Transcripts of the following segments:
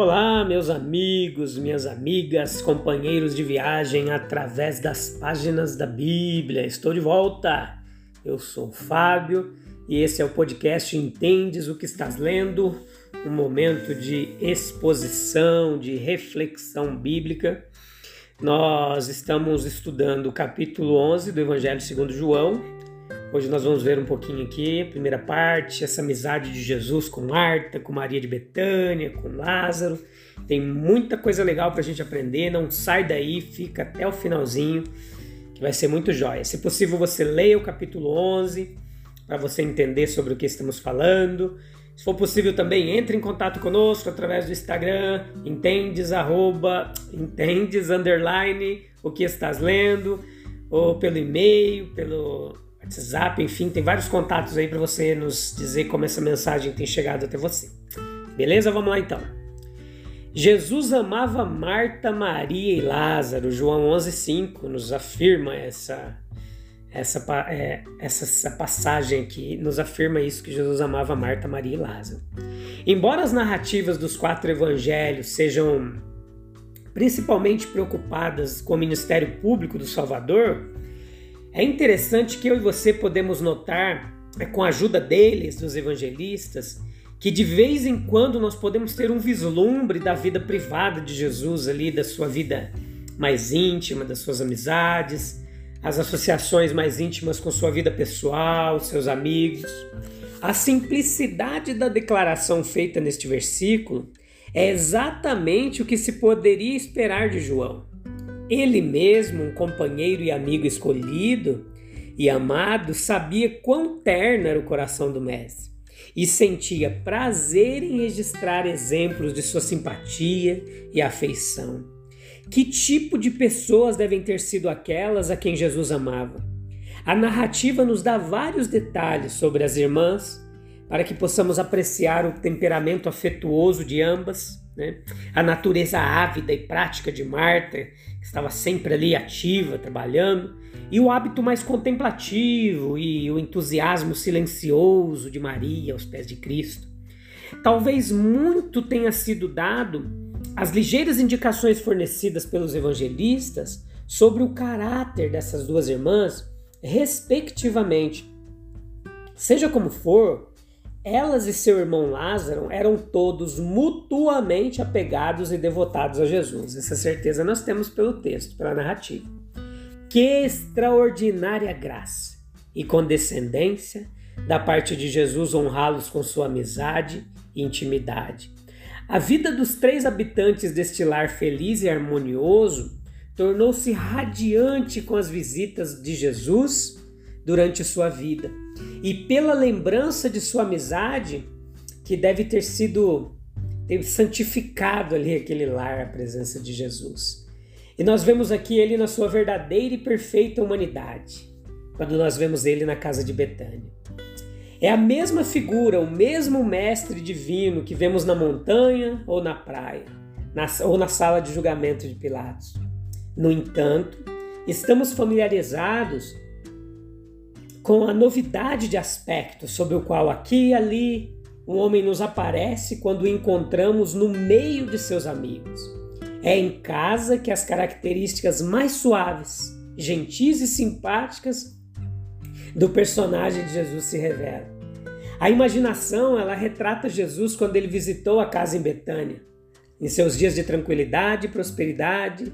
Olá, meus amigos, minhas amigas, companheiros de viagem através das páginas da Bíblia. Estou de volta. Eu sou Fábio e esse é o podcast Entendes o que estás lendo, um momento de exposição, de reflexão bíblica. Nós estamos estudando o capítulo 11 do Evangelho segundo João Hoje nós vamos ver um pouquinho aqui, primeira parte, essa amizade de Jesus com Marta, com Maria de Betânia, com Lázaro. Tem muita coisa legal para a gente aprender, não sai daí, fica até o finalzinho, que vai ser muito jóia. Se possível, você leia o capítulo 11 para você entender sobre o que estamos falando. Se for possível também, entre em contato conosco através do Instagram, entendes, arroba, entendes, underline, o que estás lendo, ou pelo e-mail, pelo WhatsApp, enfim, tem vários contatos aí para você nos dizer como essa mensagem tem chegado até você. Beleza? Vamos lá então. Jesus amava Marta, Maria e Lázaro. João 11:5 nos afirma essa essa, é, essa, essa passagem aqui nos afirma isso que Jesus amava Marta, Maria e Lázaro. Embora as narrativas dos quatro evangelhos sejam principalmente preocupadas com o ministério público do Salvador, é interessante que eu e você podemos notar, é, com a ajuda deles, dos evangelistas, que de vez em quando nós podemos ter um vislumbre da vida privada de Jesus ali, da sua vida mais íntima, das suas amizades, as associações mais íntimas com sua vida pessoal, seus amigos. A simplicidade da declaração feita neste versículo é exatamente o que se poderia esperar de João. Ele mesmo, um companheiro e amigo escolhido e amado, sabia quão terno era o coração do Mestre e sentia prazer em registrar exemplos de sua simpatia e afeição. Que tipo de pessoas devem ter sido aquelas a quem Jesus amava? A narrativa nos dá vários detalhes sobre as irmãs para que possamos apreciar o temperamento afetuoso de ambas, né? a natureza ávida e prática de Marta, que estava sempre ali ativa, trabalhando, e o hábito mais contemplativo e o entusiasmo silencioso de Maria aos pés de Cristo. Talvez muito tenha sido dado às ligeiras indicações fornecidas pelos evangelistas sobre o caráter dessas duas irmãs, respectivamente. Seja como for, elas e seu irmão Lázaro eram todos mutuamente apegados e devotados a Jesus. Essa certeza nós temos pelo texto, pela narrativa. Que extraordinária graça e condescendência da parte de Jesus honrá-los com sua amizade e intimidade. A vida dos três habitantes deste lar feliz e harmonioso tornou-se radiante com as visitas de Jesus durante sua vida e pela lembrança de sua amizade, que deve ter sido ter santificado ali aquele lar, a presença de Jesus. E nós vemos aqui ele na sua verdadeira e perfeita humanidade, quando nós vemos ele na casa de Betânia. É a mesma figura, o mesmo mestre divino que vemos na montanha ou na praia, na, ou na sala de julgamento de Pilatos. No entanto, estamos familiarizados com a novidade de aspecto sobre o qual aqui e ali um homem nos aparece quando o encontramos no meio de seus amigos. É em casa que as características mais suaves, gentis e simpáticas do personagem de Jesus se revelam. A imaginação, ela retrata Jesus quando ele visitou a casa em Betânia, em seus dias de tranquilidade e prosperidade,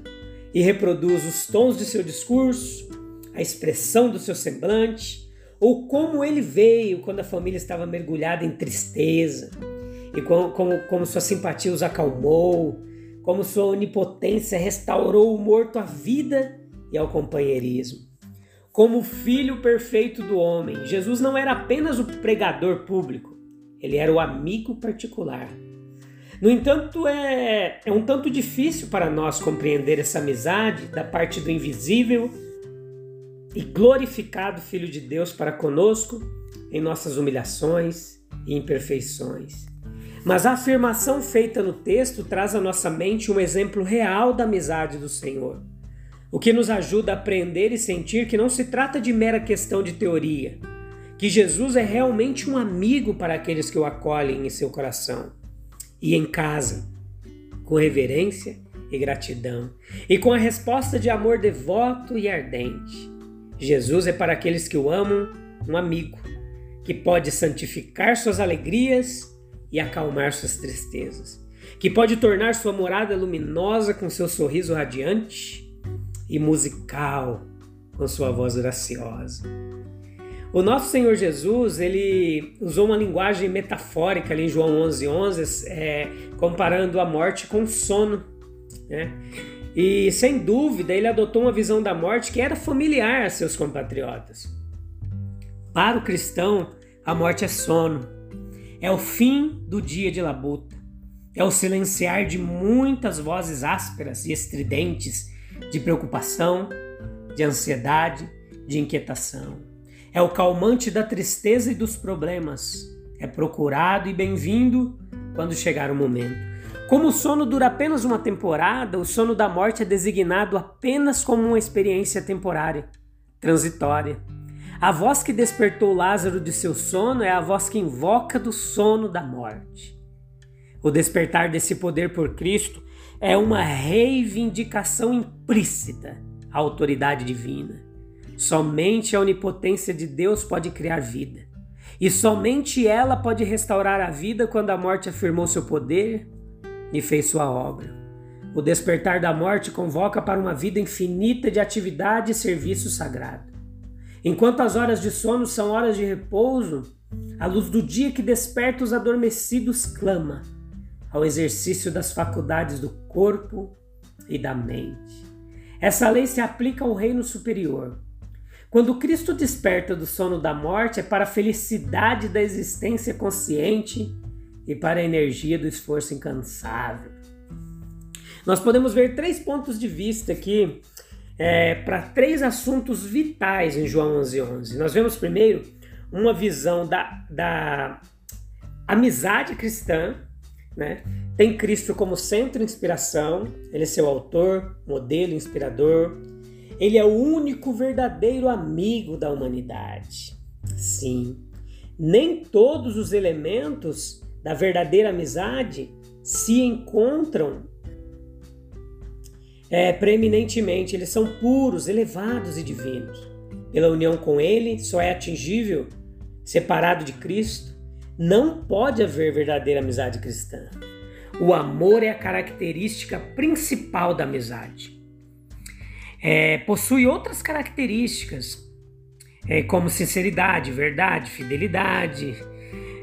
e reproduz os tons de seu discurso, a expressão do seu semblante, ou como ele veio quando a família estava mergulhada em tristeza, e como, como, como sua simpatia os acalmou, como sua onipotência restaurou o morto à vida e ao companheirismo. como filho perfeito do homem. Jesus não era apenas o pregador público, ele era o amigo particular. No entanto, é, é um tanto difícil para nós compreender essa amizade da parte do invisível e glorificado Filho de Deus para conosco em nossas humilhações e imperfeições. Mas a afirmação feita no texto traz à nossa mente um exemplo real da amizade do Senhor, o que nos ajuda a aprender e sentir que não se trata de mera questão de teoria, que Jesus é realmente um amigo para aqueles que o acolhem em seu coração e em casa, com reverência e gratidão, e com a resposta de amor devoto e ardente. Jesus é para aqueles que o amam um amigo, que pode santificar suas alegrias e acalmar suas tristezas, que pode tornar sua morada luminosa com seu sorriso radiante e musical com sua voz graciosa. O nosso Senhor Jesus, ele usou uma linguagem metafórica ali em João 11, 11, é, comparando a morte com o sono, né? E sem dúvida ele adotou uma visão da morte que era familiar a seus compatriotas. Para o cristão, a morte é sono, é o fim do dia de labuta, é o silenciar de muitas vozes ásperas e estridentes de preocupação, de ansiedade, de inquietação. É o calmante da tristeza e dos problemas. É procurado e bem-vindo quando chegar o momento. Como o sono dura apenas uma temporada, o sono da morte é designado apenas como uma experiência temporária, transitória. A voz que despertou Lázaro de seu sono é a voz que invoca do sono da morte. O despertar desse poder por Cristo é uma reivindicação implícita à autoridade divina. Somente a onipotência de Deus pode criar vida. E somente ela pode restaurar a vida quando a morte afirmou seu poder e fez sua obra. O despertar da morte convoca para uma vida infinita de atividade e serviço sagrado. Enquanto as horas de sono são horas de repouso, a luz do dia que desperta os adormecidos clama ao exercício das faculdades do corpo e da mente. Essa lei se aplica ao reino superior. Quando Cristo desperta do sono da morte, é para a felicidade da existência consciente e para a energia do esforço incansável. Nós podemos ver três pontos de vista aqui é, para três assuntos vitais em João 11:11. 11. Nós vemos primeiro uma visão da, da amizade cristã, né? Tem Cristo como centro de inspiração, ele é seu autor, modelo, inspirador. Ele é o único verdadeiro amigo da humanidade. Sim, nem todos os elementos da verdadeira amizade se encontram é, preeminentemente, eles são puros, elevados e divinos. Pela união com Ele, só é atingível separado de Cristo. Não pode haver verdadeira amizade cristã. O amor é a característica principal da amizade. É, possui outras características, é, como sinceridade, verdade, fidelidade,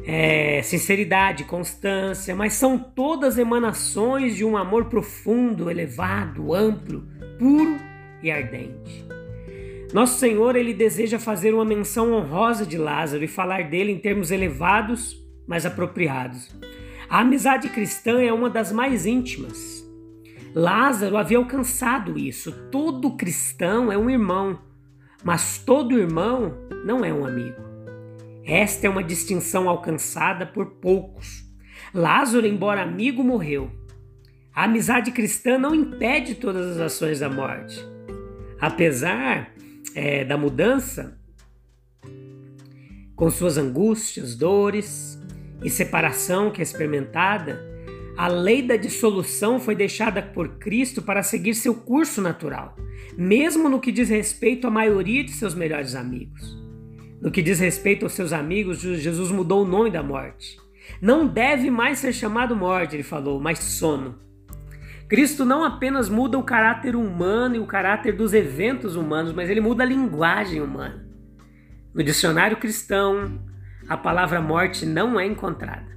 é, sinceridade, constância, mas são todas emanações de um amor profundo, elevado, amplo, puro e ardente. Nosso Senhor ele deseja fazer uma menção honrosa de Lázaro e falar dele em termos elevados, mas apropriados. A amizade cristã é uma das mais íntimas. Lázaro havia alcançado isso. Todo cristão é um irmão, mas todo irmão não é um amigo. Esta é uma distinção alcançada por poucos. Lázaro, embora amigo, morreu. A amizade cristã não impede todas as ações da morte. Apesar é, da mudança, com suas angústias, dores e separação que é experimentada, a lei da dissolução foi deixada por Cristo para seguir seu curso natural, mesmo no que diz respeito à maioria de seus melhores amigos. No que diz respeito aos seus amigos, Jesus mudou o nome da morte. Não deve mais ser chamado morte, ele falou, mas sono. Cristo não apenas muda o caráter humano e o caráter dos eventos humanos, mas ele muda a linguagem humana. No dicionário cristão, a palavra morte não é encontrada,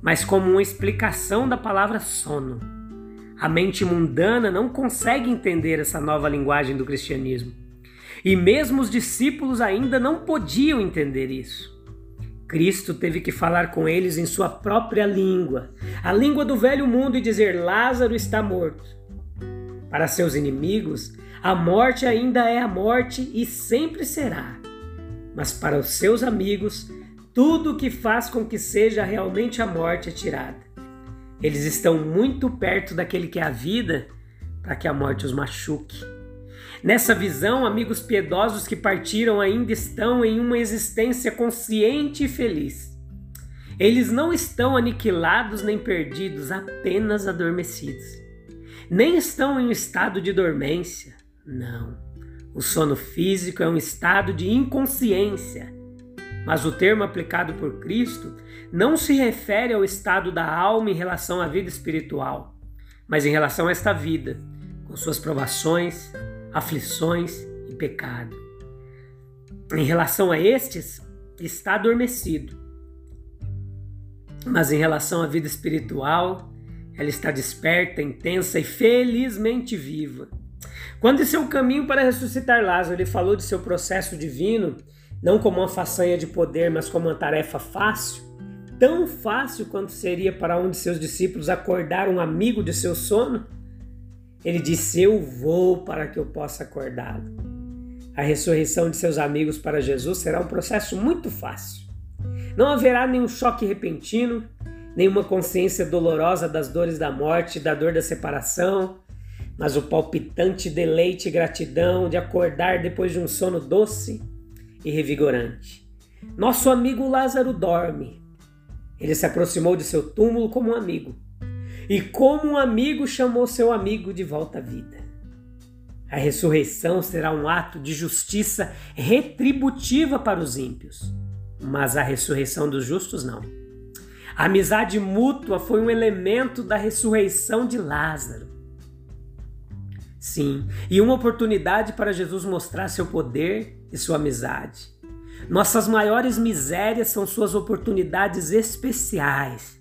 mas como uma explicação da palavra sono. A mente mundana não consegue entender essa nova linguagem do cristianismo. E mesmo os discípulos ainda não podiam entender isso. Cristo teve que falar com eles em sua própria língua, a língua do velho mundo, e dizer: Lázaro está morto. Para seus inimigos, a morte ainda é a morte e sempre será. Mas para os seus amigos, tudo que faz com que seja realmente a morte é tirada. Eles estão muito perto daquele que é a vida para que a morte os machuque. Nessa visão, amigos piedosos que partiram ainda estão em uma existência consciente e feliz. Eles não estão aniquilados nem perdidos, apenas adormecidos. Nem estão em um estado de dormência. Não. O sono físico é um estado de inconsciência. Mas o termo aplicado por Cristo não se refere ao estado da alma em relação à vida espiritual, mas em relação a esta vida, com suas provações, aflições e pecado. Em relação a estes, está adormecido. Mas em relação à vida espiritual, ela está desperta, intensa e felizmente viva. Quando em seu caminho para ressuscitar Lázaro, ele falou de seu processo divino, não como uma façanha de poder, mas como uma tarefa fácil, tão fácil quanto seria para um de seus discípulos acordar um amigo de seu sono, ele disse: Eu vou para que eu possa acordá-lo. A ressurreição de seus amigos para Jesus será um processo muito fácil. Não haverá nenhum choque repentino, nenhuma consciência dolorosa das dores da morte, da dor da separação, mas o palpitante deleite e gratidão de acordar depois de um sono doce e revigorante. Nosso amigo Lázaro dorme. Ele se aproximou de seu túmulo como um amigo e como um amigo chamou seu amigo de volta à vida. A ressurreição será um ato de justiça retributiva para os ímpios, mas a ressurreição dos justos não. A amizade mútua foi um elemento da ressurreição de Lázaro. Sim, e uma oportunidade para Jesus mostrar seu poder e sua amizade. Nossas maiores misérias são suas oportunidades especiais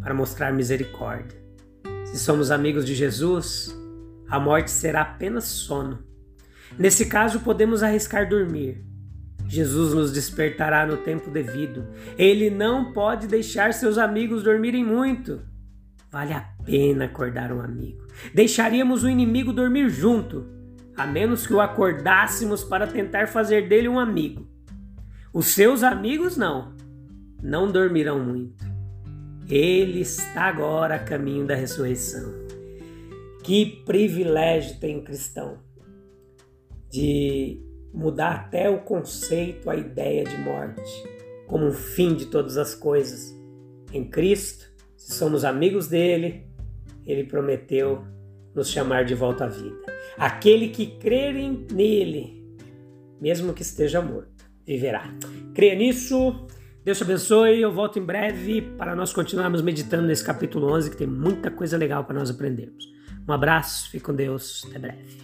para mostrar misericórdia. Se somos amigos de Jesus, a morte será apenas sono. Nesse caso, podemos arriscar dormir. Jesus nos despertará no tempo devido. Ele não pode deixar seus amigos dormirem muito. Vale a pena acordar um amigo. Deixaríamos o inimigo dormir junto, a menos que o acordássemos para tentar fazer dele um amigo. Os seus amigos não, não dormirão muito. Ele está agora a caminho da ressurreição. Que privilégio tem o cristão de mudar até o conceito, a ideia de morte, como um fim de todas as coisas. Em Cristo, se somos amigos dele, ele prometeu nos chamar de volta à vida. Aquele que crer nele, mesmo que esteja morto, viverá. Creia nisso. Deus te abençoe. Eu volto em breve para nós continuarmos meditando nesse capítulo 11, que tem muita coisa legal para nós aprendermos. Um abraço, fique com Deus. Até breve.